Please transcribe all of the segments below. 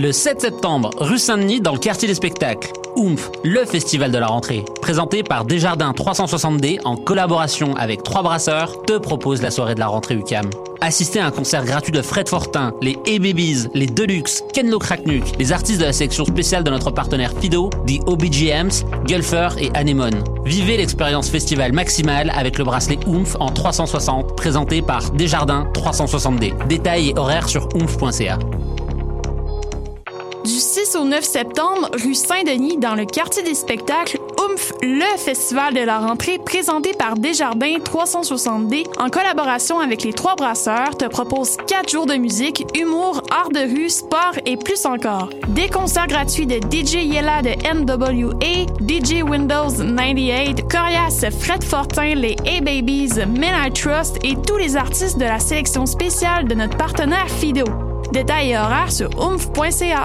Le 7 septembre, rue Saint-Denis, dans le quartier des spectacles. Oomph, le festival de la rentrée, présenté par Desjardins 360D en collaboration avec Trois Brasseurs, te propose la soirée de la rentrée UCAM. Assistez à un concert gratuit de Fred Fortin, les A-Babies, les Deluxe, Ken Lo Kraknuk, les artistes de la section spéciale de notre partenaire Fido, The OBGMs, Gulfer et Anemone. Vivez l'expérience festival maximale avec le bracelet Oomph en 360, présenté par Desjardins 360D. Détails et horaires sur oomph.ca. Du 6 au 9 septembre, rue Saint-Denis, dans le quartier des spectacles, Oomph, le festival de la rentrée présenté par Desjardins 360D en collaboration avec les trois brasseurs te propose 4 jours de musique, humour, art de rue, sport et plus encore. Des concerts gratuits de DJ Yella de NWA, DJ Windows 98, Corias, Fred Fortin, les A-Babies, Men I Trust et tous les artistes de la sélection spéciale de notre partenaire Fido. Détails et horaires sur oomph.ca.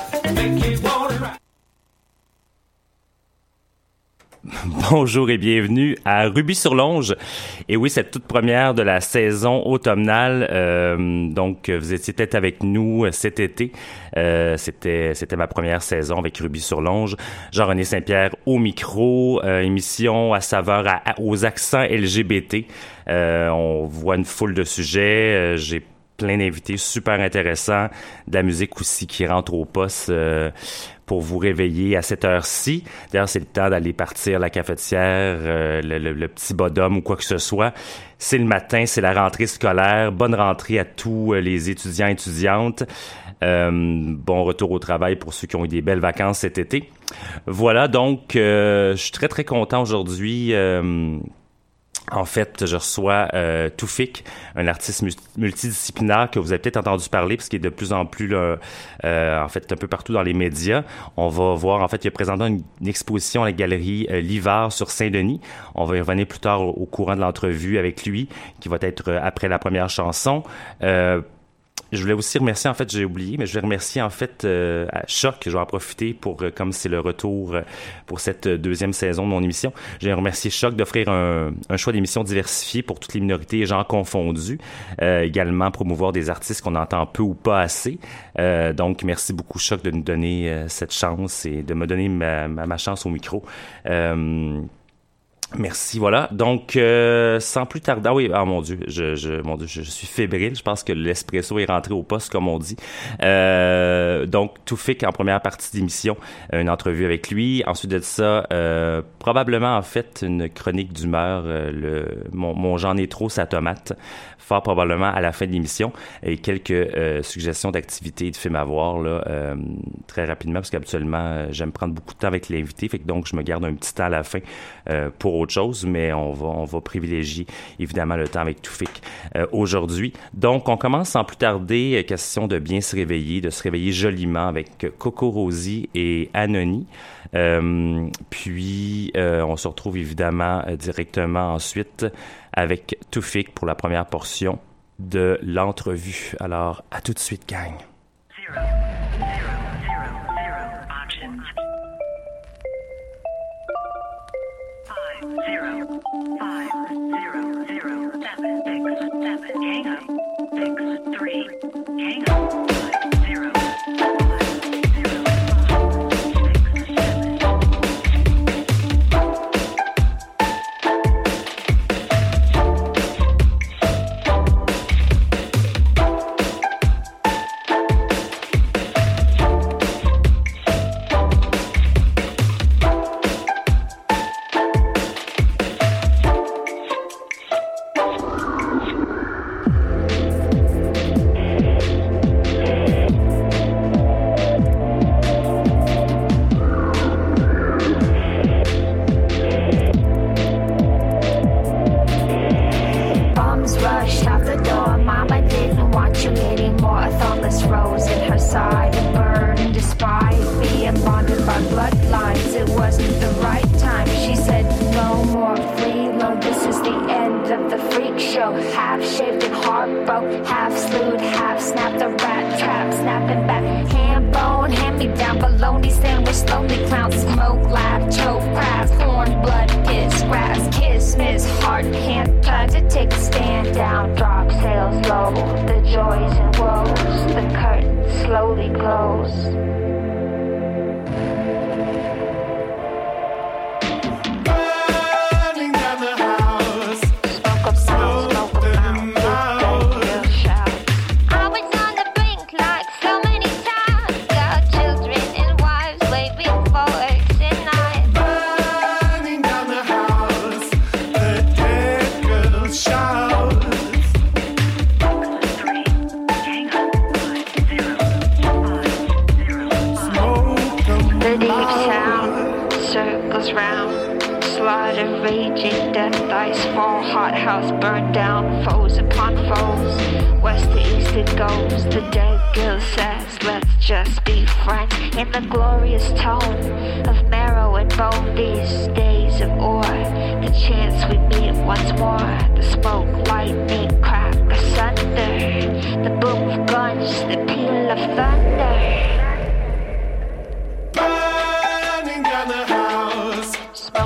Bonjour et bienvenue à Ruby sur Longe. Et oui, cette toute première de la saison automnale. Euh, donc, vous étiez peut-être avec nous cet été. Euh, c'était c'était ma première saison avec Ruby sur Longe. Jean-René Saint-Pierre au micro, euh, émission à saveur aux accents LGBT. On voit une foule de sujets. J'ai plein d'invités super intéressants, de la musique aussi qui rentre au poste euh, pour vous réveiller à cette heure-ci. D'ailleurs, c'est le temps d'aller partir la cafetière, euh, le, petit bodum ou quoi que ce soit. C'est le matin, c'est la rentrée scolaire. Bonne rentrée à tous euh, les étudiants et étudiantes. Bon retour au travail pour ceux qui ont eu des belles vacances cet été. Voilà, donc, je suis très, très content aujourd'hui. Euh, en fait, je reçois euh, Toufik, un artiste mu- multidisciplinaire que vous avez peut-être entendu parler, parce qu'il est de plus en plus, euh, en fait, un peu partout dans les médias. On va voir, en fait, il a présenté une, exposition à la galerie euh, sur Saint-Denis. On va y revenir plus tard au, au courant de l'entrevue avec lui, qui va être euh, après la première chanson. Je voulais aussi remercier, en fait, j'ai oublié, mais je voulais remercier, en fait, euh, Choc, je vais en profiter pour, euh, comme c'est le retour euh, pour cette euh, deuxième saison de mon émission, je vais remercier Choc d'offrir un, un choix d'émissions diversifié pour toutes les minorités et gens confondus. Euh, également, promouvoir des artistes qu'on entend peu ou pas assez. Euh, donc, merci beaucoup, Choc, de nous donner cette chance et de me donner ma, ma, ma chance au micro. Euh, Merci, voilà. Donc, euh, sans plus tarder, ah oui, ah mon Dieu, je, je, mon Dieu, je, suis fébrile. Je pense que l'espresso est rentré au poste, comme on dit. Euh, donc, Toufik en première partie d'émission, une entrevue avec lui. Ensuite de ça, euh, probablement en fait une chronique d'humeur. euh, le mon, mon j'en ai trop sa tomate, fort probablement à la fin de l'émission et quelques euh, suggestions d'activités et de films à voir là euh, très rapidement parce qu'habituellement j'aime prendre beaucoup de temps avec l'invité, fait que donc je me garde un petit temps à la fin pour autre chose, mais on va on va privilégier évidemment le temps avec Toufik euh, aujourd'hui. Donc on commence sans plus tarder, euh, question de bien se réveiller, de se réveiller joliment avec Coco Rosie et Anony. Euh, puis euh, on se retrouve évidemment euh, directement ensuite avec Toufik pour la première portion de l'entrevue. Alors à tout de suite gang. five zero zero seven six seven hang up six three hang up five zero.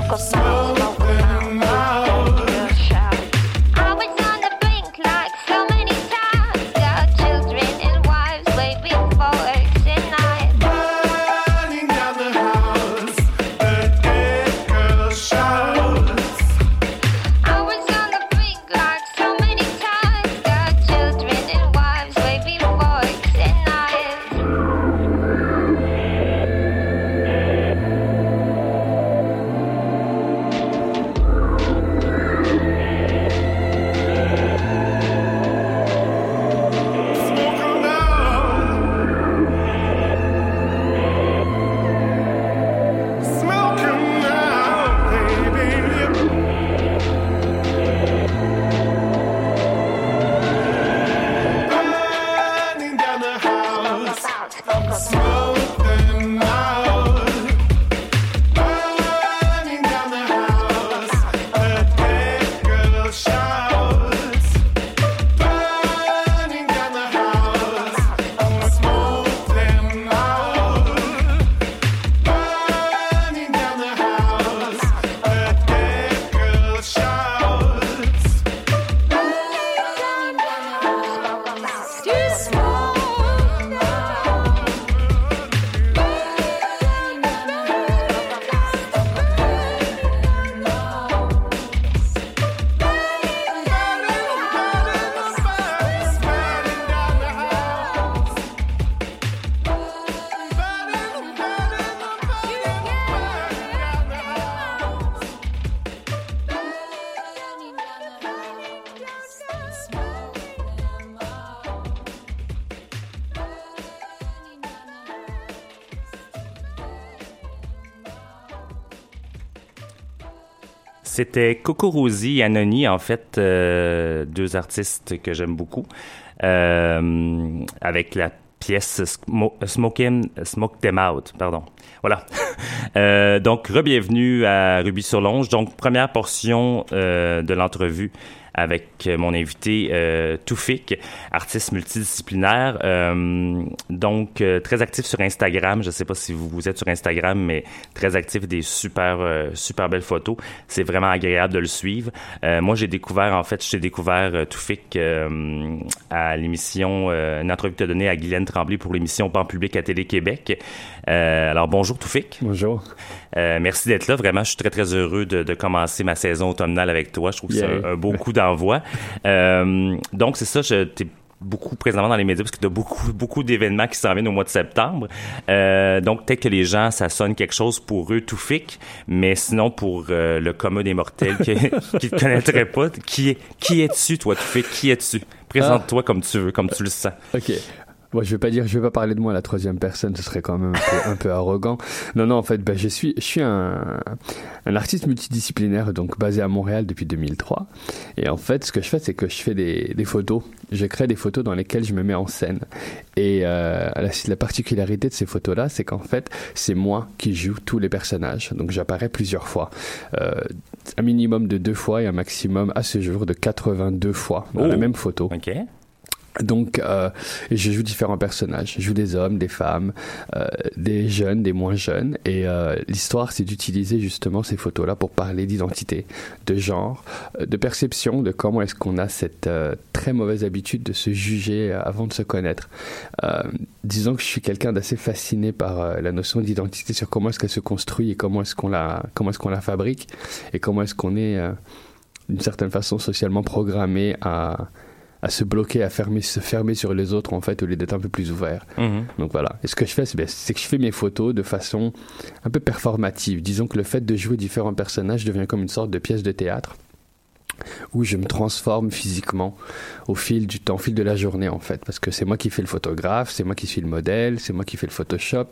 Cause I C'était Coco Rosie et Anony, en fait, euh, deux artistes que j'aime beaucoup, euh, avec la pièce Smoke, Smoke Them Out, pardon. Voilà. Euh, donc, re-bienvenue à Ruby sur Longe. Donc, première portion euh, de l'entrevue avec mon invité euh, Toufik, artiste multidisciplinaire. Euh, donc, euh, très actif sur Instagram. Je ne sais pas si vous, vous, êtes sur Instagram, mais très actif, des super, euh, super belles photos. C'est vraiment agréable de le suivre. Euh, moi, j'ai découvert, en fait, j'ai découvert Toufik à l'émission, une entrevue que tu as donnée à Guylaine Tremblay pour l'émission Pan public à Télé-Québec. alors, bonjour Toufik. Bonjour. merci d'être là. Vraiment, je suis très, très heureux de, de commencer ma saison automnale avec toi. Je trouve que c'est un, un beau coup d'envoi. Euh, donc, c'est ça, t'ai beaucoup présentement dans les médias parce que tu as beaucoup, beaucoup d'événements qui s'en viennent au mois de septembre. Euh, donc, peut-être que les gens, ça sonne quelque chose pour eux, tout fic, mais sinon, pour euh, le commun des mortels qui ne te connaîtraient pas, qui, qui es-tu, toi, tout fic? Qui es-tu? Présente-toi comme tu veux, comme tu le sens. Moi, je vais pas dire, je vais pas parler de moi à la troisième personne, ce serait quand même un peu, un peu arrogant. Non, non, en fait, ben, je suis, je suis un, un artiste multidisciplinaire, donc basé à Montréal depuis 2003. Et en fait, ce que je fais, c'est que je fais des, des photos. Je crée des photos dans lesquelles je me mets en scène. Et euh, la, la particularité de ces photos-là, c'est qu'en fait, c'est moi qui joue tous les personnages. Donc, j'apparais plusieurs fois. Euh, un minimum de deux fois et un maximum à ce jour de 82 fois dans oh. la même photo. OK. Donc, euh, je joue différents personnages. Je joue des hommes, des femmes, euh, des jeunes, des moins jeunes. Et euh, l'histoire, c'est d'utiliser justement ces photos-là pour parler d'identité, de genre, de perception, de comment est-ce qu'on a cette très mauvaise habitude de se juger avant de se connaître. disons que je suis quelqu'un d'assez fasciné par la notion d'identité, sur comment est-ce qu'elle se construit et comment est-ce qu'on la, comment est-ce qu'on la fabrique et comment est-ce qu'on est, d'une certaine façon, socialement programmé à à se bloquer, à fermer, se fermer sur les autres en fait au lieu d'être un peu plus ouvert. Mm-hmm. Donc voilà. Et ce que je fais, c'est que je fais mes photos de façon un peu performative. Disons que le fait de jouer différents personnages devient comme une sorte de pièce de théâtre où je me transforme physiquement au fil du temps, au fil de la journée en fait, parce que c'est moi qui fais le photographe, c'est moi qui suis le modèle, c'est moi qui fais le Photoshop,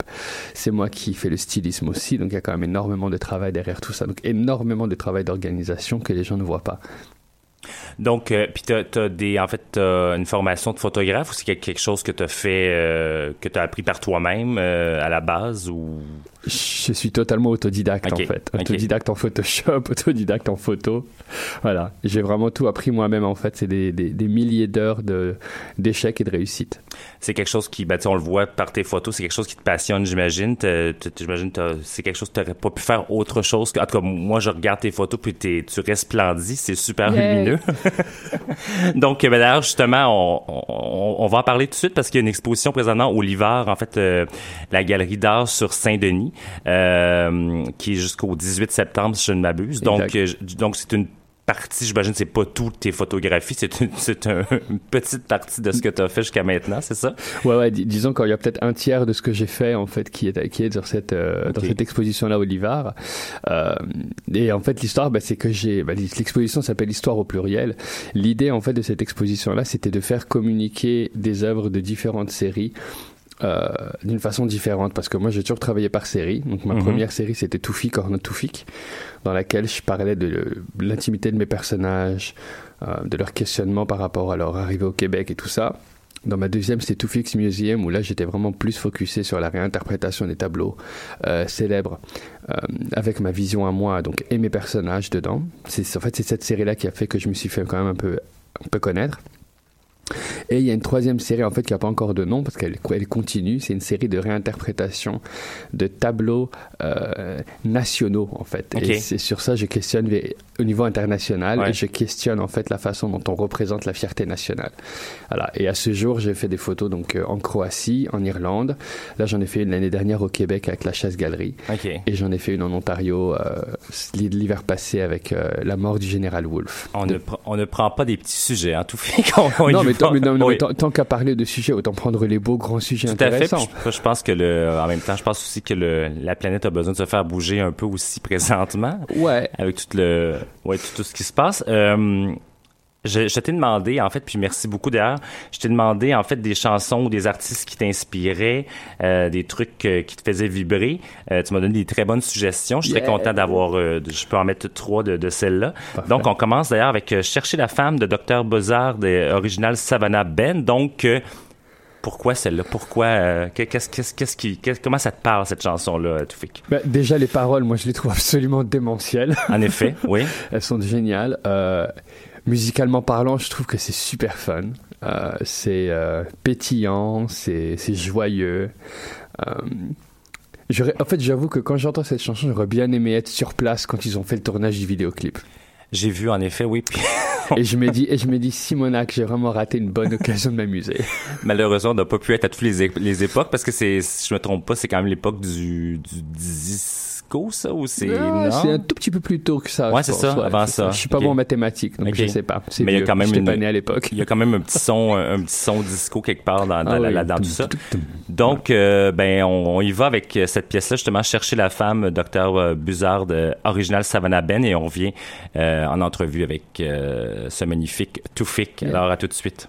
c'est moi qui fais le stylisme aussi, donc il y a quand même énormément de travail derrière tout ça, donc énormément de travail d'organisation que les gens ne voient pas. Donc, euh, puis t'as, as des, en fait, as une formation de photographe ou c'est quelque chose que t'as fait, euh, que t'as appris par toi-même euh, à la base ou? Je suis totalement autodidacte en fait, autodidacte en Photoshop, autodidacte en photo. Voilà, j'ai vraiment tout appris moi-même en fait. C'est des, des, des milliers d'heures de d'échecs et de réussites. c'est quelque chose qui, ben, tu sais, on le voit par tes photos, c'est quelque chose qui te passionne, j'imagine. J'imagine que c'est quelque chose que t'aurais pas pu faire autre chose. Que, en tout cas, moi, je regarde tes photos puis t'es- tu resplendis, c'est super lumineux. Donc, ben, d'ailleurs, justement, on, on, on va en parler tout de suite parce qu'il y a une exposition présentement au Livard, en fait, euh, la galerie d'art sur Saint-Denis, euh, qui est jusqu'au 18 septembre, si je ne m'abuse. Donc, euh, donc c'est une partie, j'imagine, c'est pas toutes tes photographies, c'est une, un- une petite partie de ce que tu as fait jusqu'à maintenant, c'est ça? Ouais, ouais, dis- disons qu'il y a peut-être un tiers de ce que j'ai fait en fait qui est qui est sur cette euh, dans cette exposition là au Livard. Euh, et en fait l'histoire, bah, c'est que j'ai bah, l'exposition s'appelle Histoire au pluriel. L'idée en fait de cette exposition là, c'était de faire communiquer des œuvres de différentes séries. Euh, d'une façon différente parce que moi j'ai toujours travaillé par série donc ma Mhm. première série c'était Toufik or not Toufik dans laquelle je parlais de l'intimité de mes personnages euh, de leur questionnement par rapport à leur arrivée au Québec et tout ça dans ma deuxième, c'était Two Fix Museum, où là, j'étais vraiment plus focusé sur la réinterprétation des tableaux euh, célèbres, euh, avec ma vision à moi, donc, et mes personnages dedans. C'est, en fait, c'est cette série-là qui a fait que je me suis fait quand même un peu, un peu connaître. Et il y a une troisième série, en fait, qui n'a pas encore de nom, parce qu'elle elle continue. C'est une série de réinterprétation de tableaux euh, nationaux, en fait. Et c'est sur ça, je questionne au niveau international, Ouais. et je questionne, en fait, la façon dont on représente la fierté nationale. Voilà. Et à ce jour, j'ai fait des photos donc euh, en Croatie, en Irlande. Là, j'en ai fait une l'année dernière au Québec avec la Chasse Galerie. OK. Et j'en ai fait une en Ontario euh, l'hiver passé avec euh, la mort du général Wolfe. On, De- ne, pr- on ne prend pas des petits sujets, hein, tout fait qu'on on non, mais, non, non, Oui. mais tant, qu'à parler de sujets, autant prendre les beaux grands sujets Tout à fait. Je, je pense que le, en même temps, je pense aussi que le, la planète a besoin de se faire bouger un peu aussi présentement Ouais. avec tout le, ouais, tout, tout ce qui se passe. Euh, je, je t'ai demandé, en fait, puis merci beaucoup d'ailleurs, je t'ai demandé, en fait, des chansons ou des artistes qui t'inspiraient, euh, des trucs euh, qui te faisaient vibrer. Euh, tu m'as donné des très bonnes suggestions. Je suis très content d'avoir, je peux en mettre trois de, de celles-là. Donc, on commence d'ailleurs avec Chercher la femme de Dr. Bozard, de original Savannah Ben. Donc, pourquoi celle-là? Pourquoi, euh, qu'est-ce, qu'est-ce, qu'est-ce qui, comment ça te parle, cette chanson-là, Toufik? Ben, déjà, les paroles, moi, je les trouve absolument démentielles. En effet, oui. Elles sont géniales. Euh, musicalement parlant, je trouve que c'est super fun. Euh, c'est euh, pétillant, c'est c'est joyeux. Euh, en fait, j'avoue que quand j'entends cette chanson, j'aurais bien aimé être sur place quand ils ont fait le tournage du vidéoclip. J'ai vu, en effet, oui. Puis, Et je me dis, et je me dis, Simonac, j'ai vraiment raté une bonne occasion de m'amuser. malheureusement, on n'a pas pu être à toutes les, époques parce que c'est, si je me trompe pas, c'est quand même l'époque du, du disco, ça, ou c'est, Ah, non? c'est un tout petit peu plus tôt que ça. Ouais, c'est ça, avant ça. Je suis pas bon en mathématiques, donc Ok. je sais pas. Mais il y a quand même une- pas né à l'époque. Il y a quand même un petit son, un, petit son disco quelque part dans, dans, Ah la- oui. là-dedans tout ça. Donc, euh, ben, on, on y va avec euh, cette pièce-là, justement, Chercher la femme, Dr. Buzard, euh, original Savannah Ben, et on revient euh, en entrevue avec euh, ce magnifique Toufik. Alors, à tout de suite.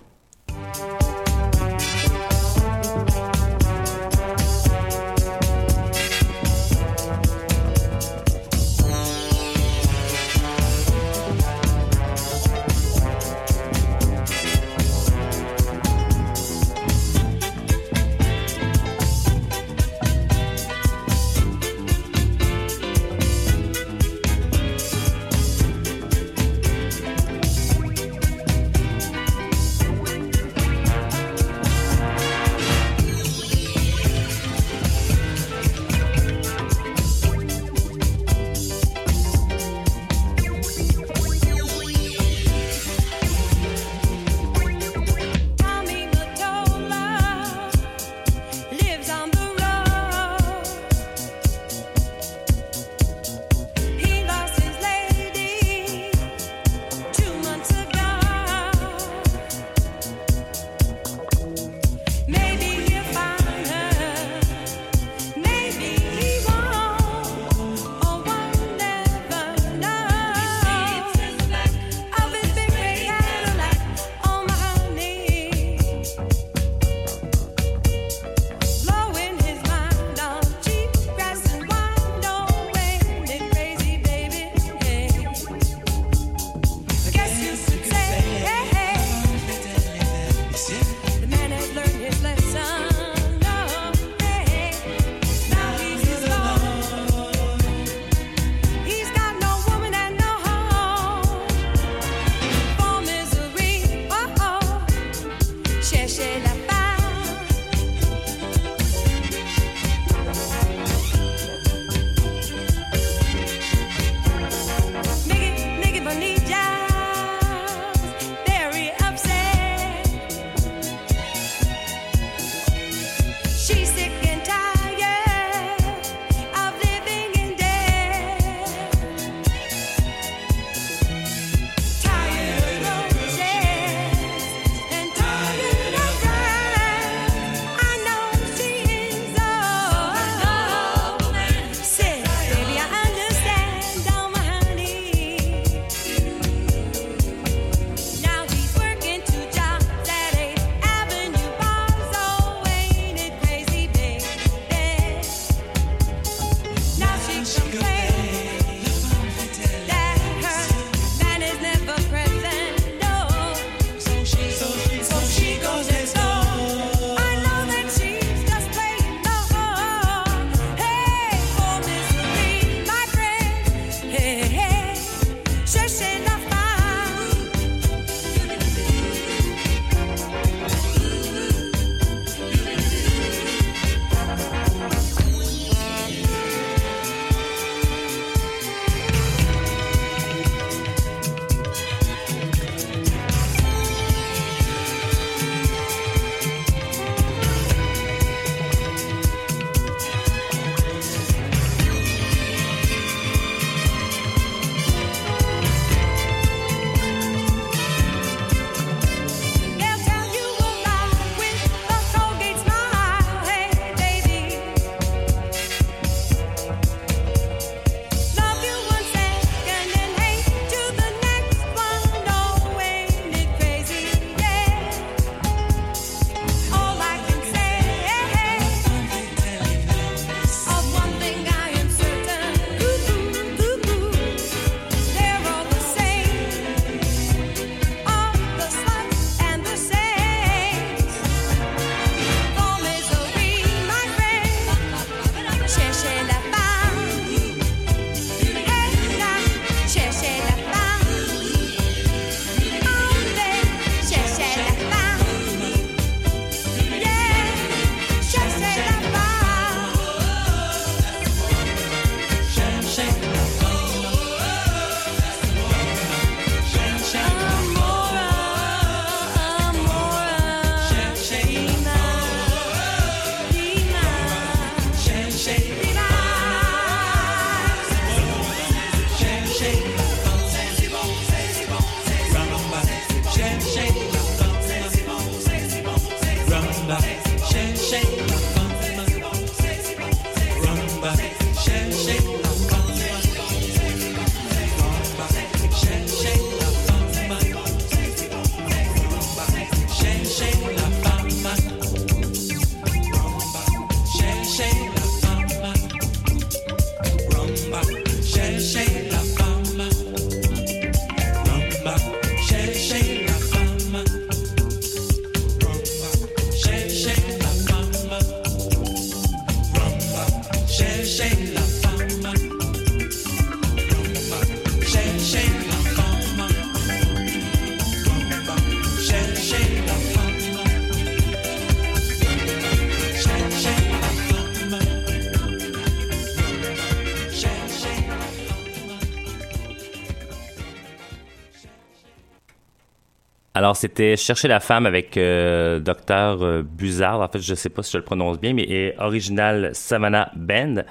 Alors, c'était Chercher la femme avec euh, Docteur euh, Buzard. En fait, je sais pas si je le prononce bien, mais original Savannah Band.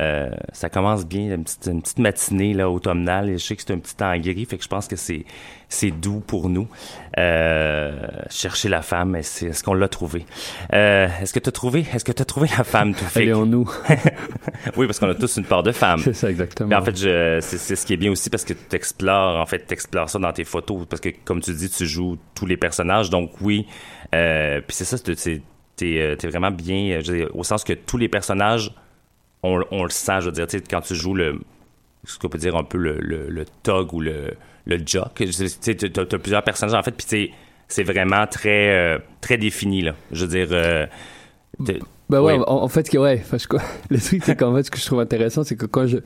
Euh, ça commence bien, une petite, une petite matinée là, automnale. Et je sais que c'est un petit temps gris, fait que je pense que c'est c'est doux pour nous. Euh, chercher la femme, est-ce qu'on l'a trouvé? Euh, est-ce que tu as trouvé? Est-ce que tu as trouvé la femme, tout est en nous. oui, parce qu'on a tous une part de femme. C'est ça, exactement. Mais en fait, je, c'est, c'est ce qui est bien aussi parce que tu explores, en fait, t'explores ça dans tes photos parce que, comme tu dis, tu joues tous les personnages. Donc, oui. Euh, puis c'est ça, c'est, t'es, euh, t'es vraiment bien, je veux dire, au sens que tous les personnages, on, on le sent, je veux dire, quand tu joues le, ce qu'on peut dire un peu le, le, le tog ou le, le jock, tu t'as plusieurs personnages, en fait, puis c'est, c'est vraiment très, euh, très défini, là. Je veux dire, euh, Bah ouais, Oui. en, en fait, ouais, que le truc c'est qu'en fait, ce que je trouve intéressant, c'est que quand je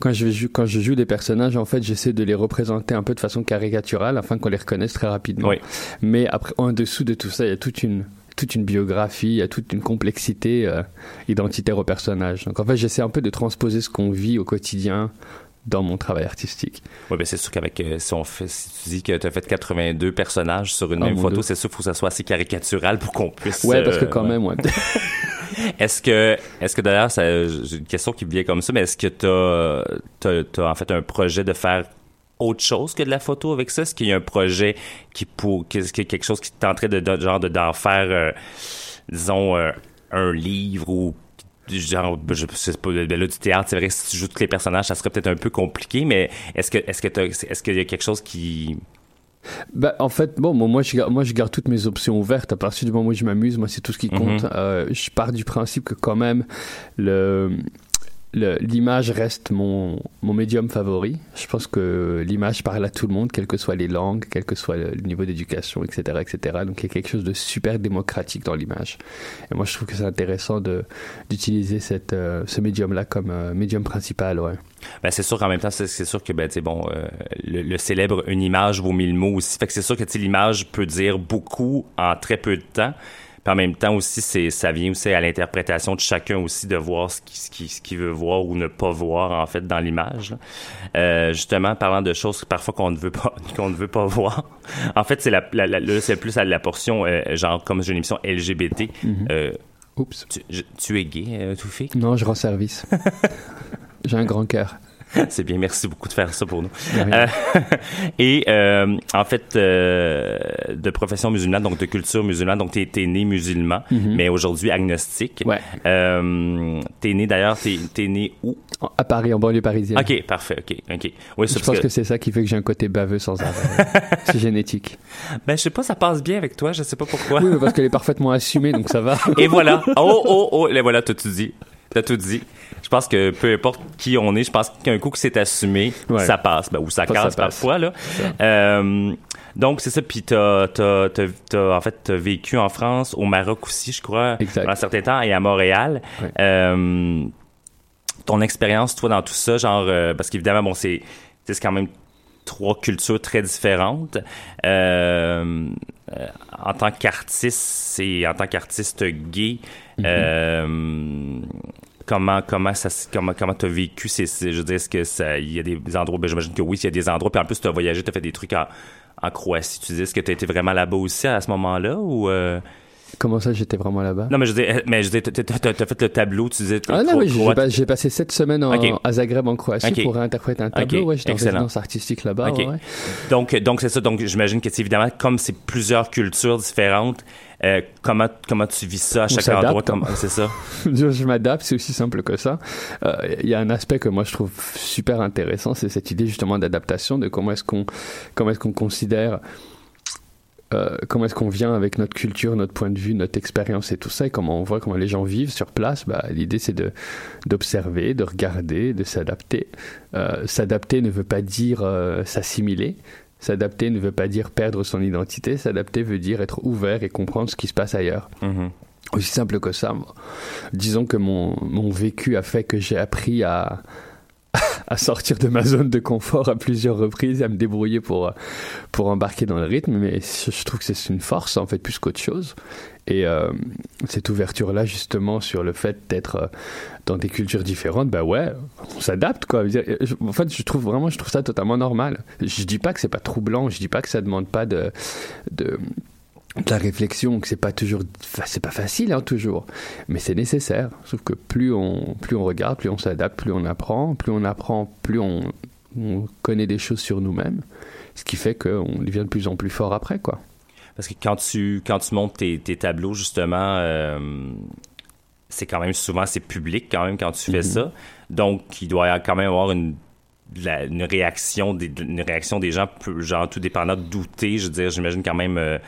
quand je joue quand je joue des personnages, en fait, j'essaie de les représenter un peu de façon caricaturale afin qu'on les reconnaisse très rapidement. Oui. Mais après, en dessous de tout ça, il y a toute une toute une biographie, il y a toute une complexité euh, identitaire au personnage. Donc en fait, j'essaie un peu de transposer ce qu'on vit au quotidien dans mon travail artistique. Oui, ben c'est sûr qu'avec euh, si on fait si tu dis que tu as fait 82 personnages sur une Oh, même photo, c'est sûr qu'il faut que ça soit assez caricatural pour qu'on puisse. Ouais, parce que euh, quand même, ouais. Est-ce que est-ce que d'ailleurs j'ai une question qui me vient comme ça, mais est-ce que tu as, en fait un projet de faire autre chose que de la photo avec ça? Est-ce qu'il y a un projet qui pour qu'est-ce qu'il y a quelque chose qui tenterait de, de genre de d'en faire euh, disons euh, un livre ou du genre je sais pas ben là du théâtre c'est vrai que si tu joues tous les personnages ça serait peut-être un peu compliqué mais est-ce que est-ce que est-ce qu'il y a quelque chose qui Bah, en fait, bon, moi, je, garde- moi, je garde toutes mes options ouvertes. À partir du moment où je m'amuse, moi, c'est tout ce qui compte. Mhm. Euh, je pars du principe que quand même, le- l'image reste mon, mon médium favori. Je pense que l'image parle à tout le monde, quelles que soient les langues, quel que soit le, niveau d'éducation, etc., etc. Donc, il y a quelque chose de super démocratique dans l'image. Et moi, je trouve que c'est intéressant d'utiliser euh, ce médium-là comme euh, médium principal, ouais. Ben, c'est sûr qu'en même temps, c'est, sûr que, ben, bon, euh, le, le célèbre une image vaut mille mots aussi. C'est sûr que, l'image peut dire beaucoup en très peu de temps. Puis en même temps aussi, c'est, ça vient aussi à l'interprétation de chacun aussi de voir ce qu'il, ce qu'il, ce veut voir ou ne pas voir, en fait, dans l'image. Euh, justement, parlant de choses parfois qu'on ne veut pas, qu'on ne veut pas voir. En fait, c'est la, la, la- là, c'est plus à la portion, euh, genre, comme j'ai une émission LGBT. Euh, Oups. tu, je- tu es gay, euh, Toufi? Non, je rends service. J'ai un grand cœur. C'est bien, merci beaucoup de faire ça pour nous. Euh, et euh, en fait, euh, de profession musulmane, donc de culture musulmane, donc t'es es né musulman, Mhm. mais aujourd'hui agnostique. Ouais. Euh, t'es né d'ailleurs, t'es es né où? À Paris, en banlieue parisienne. Ok, parfait, ok, ok. Oui, Je pense que, que c'est ça qui fait que j'ai un côté baveux sans arrêt. c'est génétique. ben je sais pas, ça passe bien avec toi, je sais pas pourquoi. Oui, parce qu'elle est parfaitement assumée, donc ça va. Et voilà. Oh, oh, oh, les voilà, t'as tout dit. T'as tout dit. Je pense que peu importe qui on est, je pense qu'un coup que c'est assumé, Ouais. ça passe. Ben, ou ça casse passe. parfois, là. Euh, donc, c'est ça. Puis, t'as, t'as, t'as, t'as, en fait, t'as vécu en France, au Maroc aussi, je crois, pendant un certain temps, et à Montréal. Ouais. Euh, ton expérience, toi, dans tout ça, genre, euh, parce qu'évidemment, bon, c'est, c'est quand même trois cultures très différentes. Euh, euh, en tant qu'artiste, c'est en tant qu'artiste gay, Mhm. euh, comment comment ça comment comment t'as vécu c'est je veux dire est-ce que ça il y a des endroits ben j'imagine que oui il y a des endroits puis en plus tu as voyagé tu as fait des trucs en, en Croatie. Tu dis est-ce que tu été vraiment là-bas aussi à ce moment-là ou euh, Comment ça, j'étais vraiment là-bas non mais je veux dire mais je dire t'as- fait le tableau tu disais Ah non, oui, j'ai passé sept semaines en, à Zagreb en Croatie pour réinterpréter un tableau. Ok, Ouais, j'étais en résidence artistique là-bas. Ouais. Donc, donc c'est ça. Donc, j'imagine que, évidemment, comme c'est plusieurs cultures différentes, euh, comment, comment tu vis ça à chaque endroit? Comment- C'est ça? je je m'adapte, c'est aussi simple que ça. Euh, Il y a un aspect que moi je trouve super intéressant, c'est cette idée justement d'adaptation, de comment est-ce qu'on comment est-ce qu'on considère euh, comment est-ce qu'on vient avec notre culture, notre point de vue, notre expérience et tout ça, et comment on voit comment les gens vivent sur place. Bah, l'idée c'est de d'observer, de regarder, de s'adapter. Euh, s'adapter ne veut pas dire euh, s'assimiler. S'adapter ne veut pas dire perdre son identité. S'adapter veut dire être ouvert et comprendre ce qui se passe ailleurs. Mhm. Aussi simple que ça. Disons que mon, mon vécu a fait que j'ai appris à, à sortir de ma zone de confort à plusieurs reprises, à me débrouiller pour, euh, pour embarquer dans le rythme, mais je trouve que c'est une force, en fait, plus qu'autre chose. Et euh, cette ouverture-là, justement, sur le fait d'être euh, dans des cultures différentes, bah ouais, on s'adapte, quoi. En fait, je trouve vraiment, je trouve ça totalement normal. Je dis pas que c'est pas troublant, je dis pas que ça demande pas de, de la réflexion, que c'est pas toujours, c'est pas facile, hein, toujours, mais c'est nécessaire. Sauf que plus on, plus on regarde, plus on s'adapte, plus on apprend, plus on apprend, plus on, on connaît des choses sur nous-mêmes, ce qui fait qu'on devient de plus en plus fort après, quoi. Parce que quand tu, quand tu montes tes, tes tableaux, justement, euh, c'est quand même souvent, c'est public quand même quand tu fais ça. Donc, il doit quand même avoir une, la- une, réaction des, une réaction des gens, genre tout dépendant de douter. Je veux dire, j'imagine quand même, euh,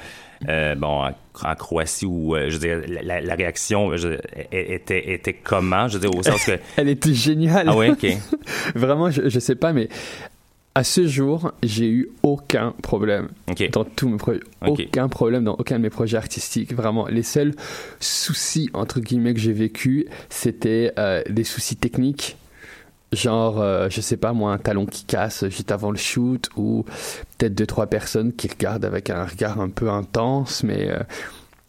euh, bon, en, en Croatie, où, euh, je veux dire, la, réaction je- était, était comment? Je veux dire, au sens que... Elle était géniale. Ah ouais, ok. Vraiment, je, je sais pas, mais à ce jour, j'ai eu aucun problème dans tous mes projets. Aucun problème dans aucun de mes projets artistiques. Vraiment, les seuls soucis, entre guillemets, que j'ai vécu, c'était euh, des soucis techniques. Genre, euh, je sais pas moi, un talon qui casse juste avant le shoot, ou peut-être deux, trois personnes qui regardent avec un regard un peu intense, mais. euh,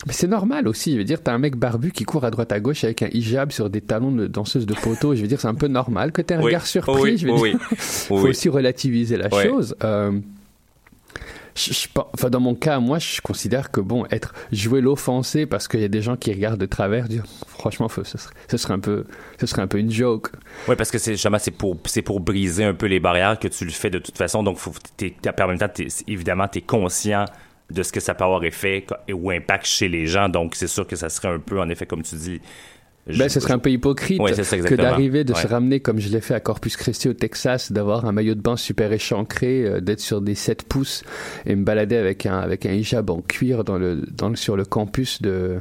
mais c'est normal aussi, je veux dire, t'as un mec barbu qui court à droite à gauche avec un hijab sur des talons de danseuse de poteau, je veux dire, c'est un peu normal que t'aies un Oui. regard surpris, Oui, je veux dire. oui. faut aussi relativiser la chose. Euh, enfin, dans mon cas, moi, je considère que bon, être jouer l'offensé parce qu'il y a des gens qui regardent de travers, franchement, faut- ce, serait, un peu, ce serait un peu une joke. Oui, parce que c'est c'est pour c'est pour briser un peu les barrières que tu le fais de toute façon. Donc, faut, en même temps, évidemment, tu es conscient de ce que ça peut avoir effet ou impact chez les gens. Donc, c'est sûr que ça serait un peu, en effet, comme tu dis. Ben, ce serait un peu hypocrite Ouais, que d'arriver de se ramener comme je l'ai fait à Corpus Christi au Texas, d'avoir un maillot de bain super échancré, euh, d'être sur des 7 pouces et me balader avec un avec un hijab en cuir dans le dans le- sur le campus de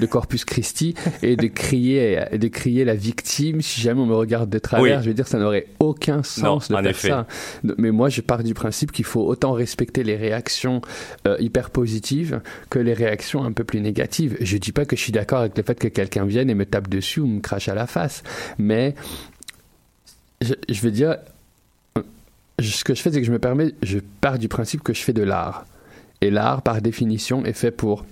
de Corpus Christi et de crier de crier la victime si jamais on me regarde de travers, Oui. je veux dire ça n'aurait aucun sens Non, de faire effet. ça. Mais moi je pars du principe qu'il faut autant respecter les réactions euh, hyper positives que les réactions un peu plus négatives. Je dis pas que je suis d'accord avec le fait que quelqu'un vienne et me tape dessus ou me crache à la face, mais je, je veux dire, euh, ce que je fais, c'est que je me permets, je pars du principe que je fais de l'art. Et l'art, par définition, est fait pour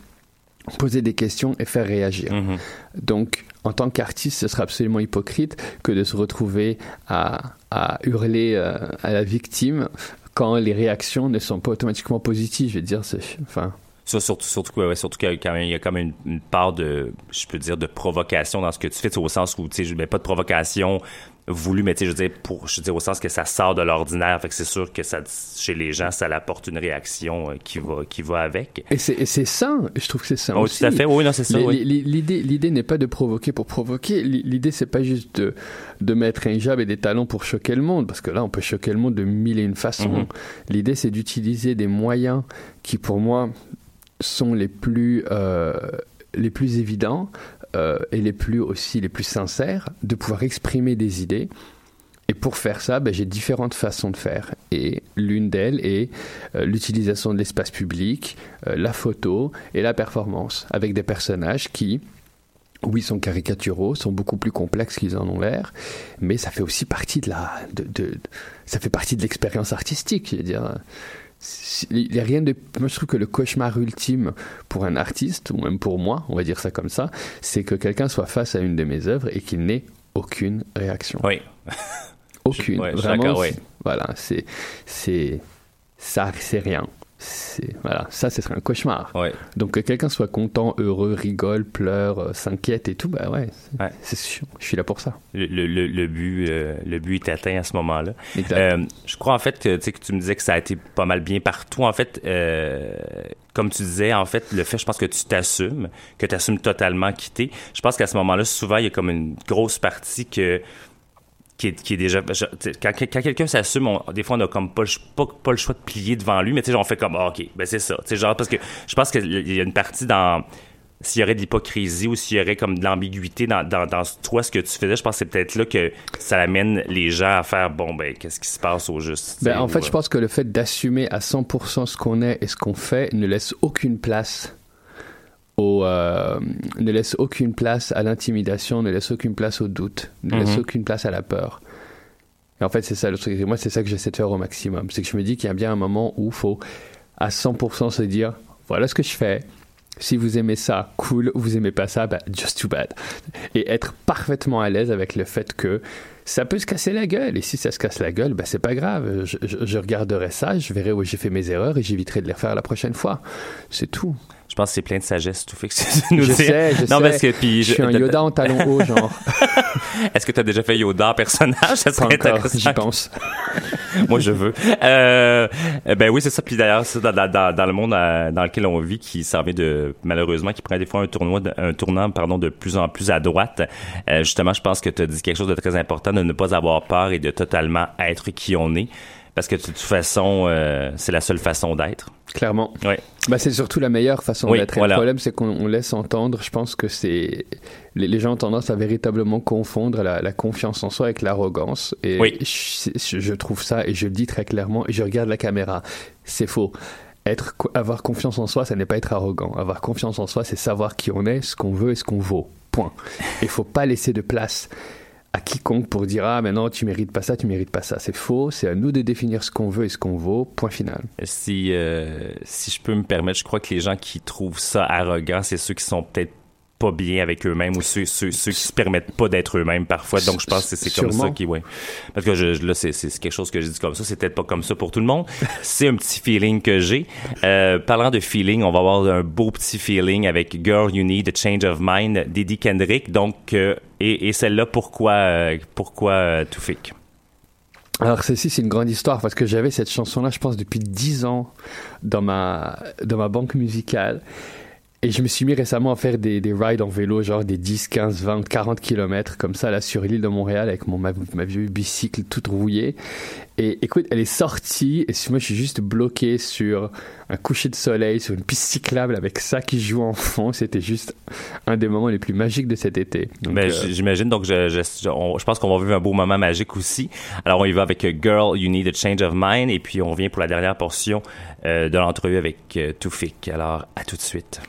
poser des questions et faire réagir. Mhm. Donc, en tant qu'artiste, ce serait absolument hypocrite que de se retrouver à, à hurler euh, à la victime quand les réactions ne sont pas automatiquement positives. Je veux dire, c'est, enfin, Ça, surtout, surtout, que- ouais, surtout qu'il y a quand même, une, une part de, je peux dire, de provocation dans ce que tu fais, au sens où, tu sais, je mets pas de provocation voulue, mais tu sais, je veux dire, pour, je veux dire, au sens que ça sort de l'ordinaire, fait que c'est sûr que ça, chez les gens, ça apporte une réaction euh, qui va, qui va avec. et c'est, sain. Je trouve que c'est sain Oui, aussi. tout à fait, oui, non, c'est ça, oui. L'idée, l'idée n'est pas de provoquer pour provoquer. L'idée, c'est pas juste de, de mettre un hijab et des talons pour choquer le monde, parce que là, on peut choquer le monde de mille et une façons. Mhm. L'idée, c'est d'utiliser des moyens qui, pour moi, sont les plus, euh, les plus évidents euh, et les plus aussi les plus sincères de pouvoir exprimer des idées. Et pour faire ça, ben, j'ai différentes façons de faire. Et l'une d'elles est euh, l'utilisation de l'espace public, euh, la photo et la performance, avec des personnages qui, oui, sont caricaturaux, sont beaucoup plus complexes qu'ils en ont l'air, mais ça fait aussi partie de ça fait partie de l'expérience artistique. Je dire, il y a rien de, moi je trouve que le cauchemar ultime pour un artiste ou même pour moi, on va dire ça comme ça, c'est que quelqu'un soit face à une de mes œuvres et qu'il n'ait aucune réaction. Oui. Aucune. je Vraiment. Voilà, c'est, c'est, ça, c'est rien. Voilà, ça, ce serait un cauchemar. Ouais. Donc que quelqu'un soit content, heureux, rigole, pleure, euh, s'inquiète et tout, bah ouais, c'est, Ouais. sûr. Je suis là pour ça. Le, le, le- but, euh, le but est atteint à ce moment-là. Euh, je crois en fait que que tu me disais que ça a été pas mal bien partout. En fait, comme tu disais, en fait, le fait, je pense que tu t'assumes, que tu assumes totalement quitter. Je pense qu'à ce moment-là, souvent, il y a comme une grosse partie que qui est, qui est déjà je- quand, quand quelqu'un s'assume on- des fois on a comme pas, pas, pas le choix de plier devant lui mais tu sais on fait comme ah, ok ben c'est ça. Tu sais genre parce que je pense qu'il y a une partie dans s'il y aurait de l'hypocrisie ou s'il y aurait comme de l'ambiguïté dans, dans, dans toi ce que tu faisais je pense que c'est peut-être là que ça amène les gens à faire bon ben qu'est-ce qui se passe au juste Ben, en fait, je pense que le fait d'assumer à 100% ce qu'on est et ce qu'on fait ne laisse aucune place au, euh, ne laisse aucune place à l'intimidation, ne laisse aucune place au doute, ne laisse Mhm. aucune place à la peur. Et en fait, c'est ça le truc. Et moi, c'est ça que j'essaie de faire au maximum. C'est que je me dis qu'il y a bien un moment où il faut à 100% se dire voilà ce que je fais. Si vous aimez ça, cool. Vous aimez pas ça, bah, just too bad. Et être parfaitement à l'aise avec le fait que ça peut se casser la gueule. Et si ça se casse la gueule, bah, c'est pas grave. Je, je- je regarderai ça, je verrai où j'ai fait mes erreurs et j'éviterai de les refaire la prochaine fois. C'est tout. Je pense que c'est plein de sagesse, tout fait que tu nous Je sais, je non, sais. parce que puis Je suis un Yoda en talons hauts, genre. Est-ce que tu as déjà fait Yoda en personnage? Ça serait intéressant. j'y pense. Moi, je veux. Euh, ben oui, c'est ça. Puis d'ailleurs, c'est dans, dans- le monde euh, dans lequel on vit, qui s'en vient de malheureusement, qui prend des fois un tournoi, de- un tournant, pardon, de plus en plus à droite. Euh, justement, je pense que tu as dit quelque chose de très important, de ne pas avoir peur et de totalement être qui on est, parce que de toute façon, euh, c'est la seule façon d'être. Clairement. Ouais. Bah, c'est surtout la meilleure façon Oui, d'être. Voilà. Le problème, c'est qu'on on laisse entendre, je pense que c'est. Les, les gens ont tendance à véritablement confondre la, la confiance en soi avec l'arrogance. Et Oui. je, trouve ça, et je le dis très clairement, et je regarde la caméra. C'est faux. Être, avoir confiance en soi, ça n'est pas être arrogant. Avoir confiance en soi, c'est savoir qui on est, ce qu'on veut et ce qu'on vaut. Point. Il faut pas laisser de place à quiconque pour dire ah mais non tu mérites pas ça tu mérites pas ça. C'est faux c'est à nous de définir ce qu'on veut et ce qu'on vaut. Point final. Si, euh, si je peux me permettre, je crois que les gens qui trouvent ça arrogant, c'est ceux qui sont peut-être pas bien avec eux-mêmes ou ceux, ceux, ceux qui se permettent pas d'être eux-mêmes parfois. Donc, je pense que c'est comme ça qui, ouais. Parce que je, je- là, c'est, c'est quelque chose que j'ai dit comme ça. C'est peut-être pas comme ça pour tout le monde. c'est un petit feeling que j'ai. Euh, parlant de feeling, on va avoir un beau petit feeling avec Girl You Need a Change of Mind d'Eddie Kendrick. Donc, euh, et, et celle-là, pourquoi, euh, pourquoi euh, Toufik? Alors celle-ci c'est une grande histoire parce que j'avais cette chanson-là je pense depuis 10 ans dans ma, dans ma banque musicale et je me suis mis récemment à faire des, des rides en vélo genre des 10, 15, 20, 40 kilomètres comme ça là sur l'île de Montréal avec mon, ma, ma vieille bicycle toute rouillée et écoute elle est sortie et moi je suis juste bloqué sur un coucher de soleil sur une piste cyclable avec ça qui joue en fond c'était juste un des moments les plus magiques de cet été Donc, Ben, euh, J'imagine, donc je, je, je- on- je pense qu'on va vivre un beau moment magique aussi. Alors on y va avec euh, Girl, You Need a Change of Mind et puis on revient pour la dernière portion euh, de l'entrevue avec euh, Toufik. Alors à tout de suite.